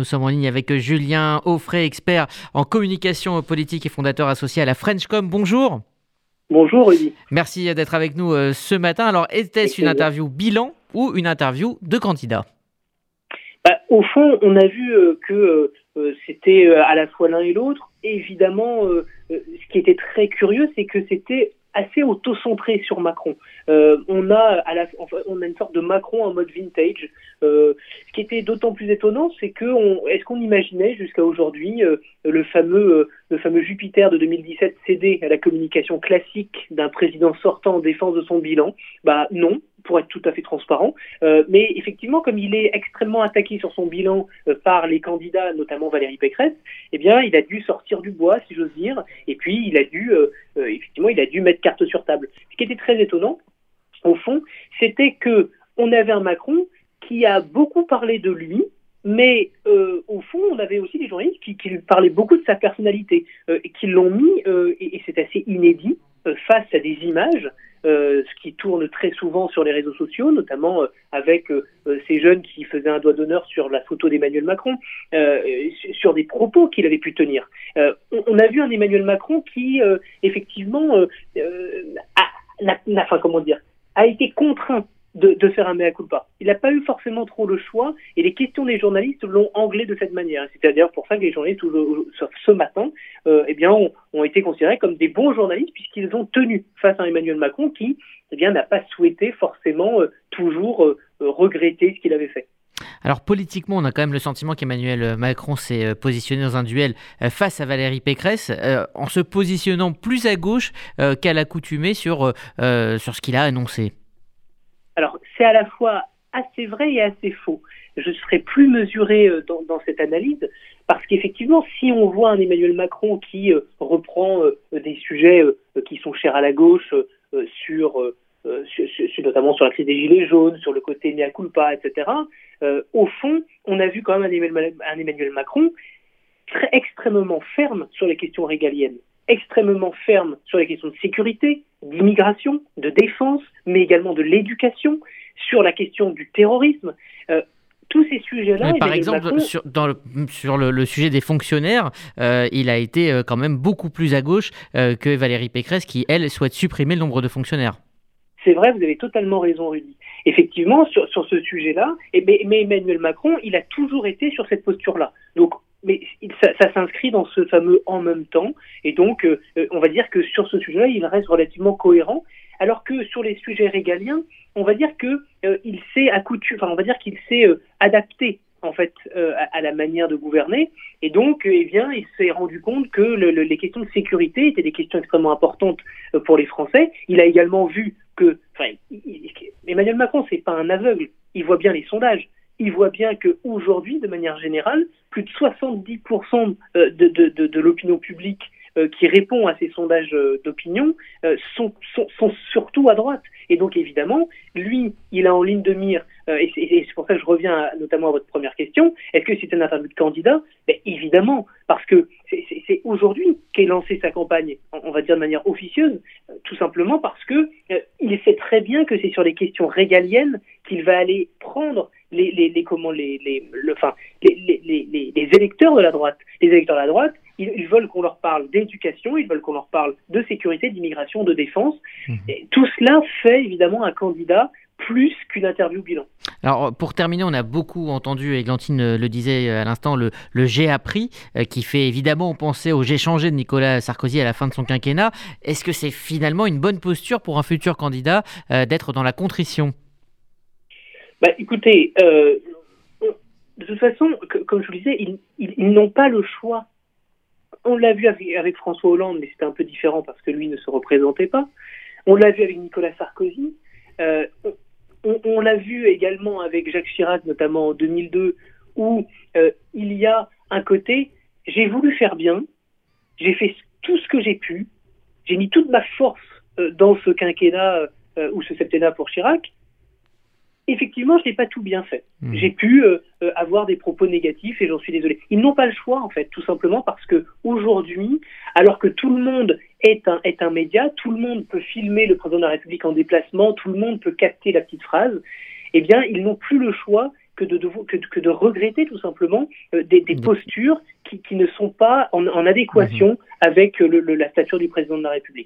nous sommes en ligne avec Julien Offray, expert en communication politique et fondateur associé à la Frenchcom. Bonjour. Bonjour Rudy. Merci d'être avec nous euh, ce matin. Alors, était-ce une interview bilan ou une interview de candidat? Bah, Au fond, on a vu euh, que euh, c'était à la fois l'un et l'autre. Évidemment, ce qui était très curieux, c'est que c'était assez auto-centré sur Macron. Euh, on a à la, on a une sorte de Macron en mode vintage. Euh, ce qui était d'autant plus étonnant, c'est que on, est-ce qu'on imaginait jusqu'à aujourd'hui euh, le fameux euh, le fameux Jupiter de 2017 céder à la communication classique d'un président sortant en défense de son bilan? Bah non, pour être tout à fait transparent. Euh, mais effectivement, comme il est extrêmement attaqué sur son bilan euh, par les candidats, notamment Valérie Pécresse, eh bien, il a dû sortir du bois, si j'ose dire, et puis il a dû, euh, effectivement, il a dû mettre carte sur table. Ce qui était très étonnant, au fond, c'était que on avait un Macron qui a beaucoup parlé de lui, mais au fond, on avait aussi des journalistes qui, qui parlaient beaucoup de sa personnalité et qui l'ont mis, et, et c'est assez inédit, face à des images euh, ce qui tourne très souvent sur les réseaux sociaux, notamment euh, avec euh, ces jeunes qui faisaient un doigt d'honneur sur la photo d'Emmanuel Macron, sur des propos qu'il avait pu tenir. On, a vu un Emmanuel Macron qui, effectivement, a, comment dire, a été contraint de, faire un mea culpa. Il n'a pas eu forcément trop le choix et les questions des journalistes l'ont anglais de cette manière. C'est-à-dire pour ça que les journalistes, ce matin, euh, eh bien, ont, été considérés comme des bons journalistes puisqu'ils ont tenu face à Emmanuel Macron qui eh n'a pas souhaité forcément euh, toujours euh, regretter ce qu'il avait fait. Alors politiquement, on a quand même le sentiment qu'Emmanuel Macron s'est positionné dans un duel face à Valérie Pécresse, en se positionnant plus à gauche qu'à l'accoutumée sur, sur ce qu'il a annoncé. Alors, c'est à la fois assez vrai et assez faux. Je serai plus mesuré euh, dans, cette analyse parce qu'effectivement, si on voit un Emmanuel Macron qui euh, reprend euh, des sujets qui sont chers à la gauche, sur, notamment sur la crise des gilets jaunes, sur le côté mea culpa, etc. au fond, on a vu quand même un Emmanuel, Macron très extrêmement ferme sur les questions régaliennes extrêmement ferme sur les questions de sécurité, d'immigration, de défense, mais également de l'éducation, sur la question du terrorisme. Euh, tous ces sujets-là. Par exemple, sur, dans le, sur le, sujet des fonctionnaires, euh, il a été euh, quand même beaucoup plus à gauche que Valérie Pécresse, qui, elle, souhaite supprimer le nombre de fonctionnaires. C'est vrai, vous avez totalement raison, Rudy. Effectivement, sur, sur ce sujet-là, eh ben, mais Emmanuel Macron, il a toujours été sur cette posture-là. Donc, mais ça, ça s'inscrit dans ce fameux en même temps, et donc euh, euh, on va dire que sur ce sujet-là, il reste relativement cohérent, alors que sur les sujets régaliens, on va dire que euh, s'est accoutumé, enfin on va dire qu'il s'est adapté en fait à, la manière de gouverner, et donc eh bien il s'est rendu compte que le, les questions de sécurité étaient des questions extrêmement importantes pour les Français. Il a également vu que, enfin, Emmanuel Macron c'est pas un aveugle, il voit bien les sondages. Il voit bien qu'aujourd'hui, de manière générale, plus de 70% euh, de, de, de, l'opinion publique euh, qui répond à ces sondages euh, d'opinion sont, sont, sont, surtout à droite. Et donc évidemment, lui, il a en ligne de mire, et c'est pour ça que je reviens notamment à votre première question, est-ce que c'est un interview de candidat? Ben, Évidemment, parce que c'est aujourd'hui qu'est lancée sa campagne, on va dire de manière officieuse, tout simplement parce que il sait très bien que c'est sur les questions régaliennes qu'il va aller prendre les, les, les comment les, les, le, enfin, les, les, les, les, électeurs de la droite. Les électeurs de la droite, ils, ils veulent qu'on leur parle d'éducation, ils veulent qu'on leur parle de sécurité, d'immigration, de défense. Mmh. Et tout cela fait évidemment un candidat plus qu'une interview bilan. Alors pour terminer, on a beaucoup entendu, et Glantine le disait à l'instant, le, le G appris, euh, qui fait évidemment penser au G changé de Nicolas Sarkozy à la fin de son quinquennat. Est-ce que c'est finalement une bonne posture pour un futur candidat euh, d'être dans la contrition? Bah, écoutez, euh, de toute façon, comme je vous le disais, ils, n'ont pas le choix. On l'a vu avec, François Hollande, mais c'était un peu différent parce que lui ne se représentait pas. On l'a vu avec Nicolas Sarkozy. Euh, on, on l'a vu également avec Jacques Chirac, notamment en 2002, où euh, il y a un côté, j'ai voulu faire bien, j'ai fait tout ce que j'ai pu, j'ai mis toute ma force euh, dans ce quinquennat euh, ou ce septennat pour Chirac, effectivement, je n'ai pas tout bien fait. Mmh. J'ai pu euh, euh, avoir des propos négatifs et j'en suis désolé. Ils n'ont pas le choix, en fait, tout simplement parce que aujourd'hui, alors que tout le monde est un, est un média, tout le monde peut filmer le président de la République en déplacement, tout le monde peut capter la petite phrase, eh bien, ils n'ont plus le choix que de, que, que de regretter tout simplement des, des postures qui, qui, ne sont pas en, en adéquation mmh. avec le, le, la stature du président de la République.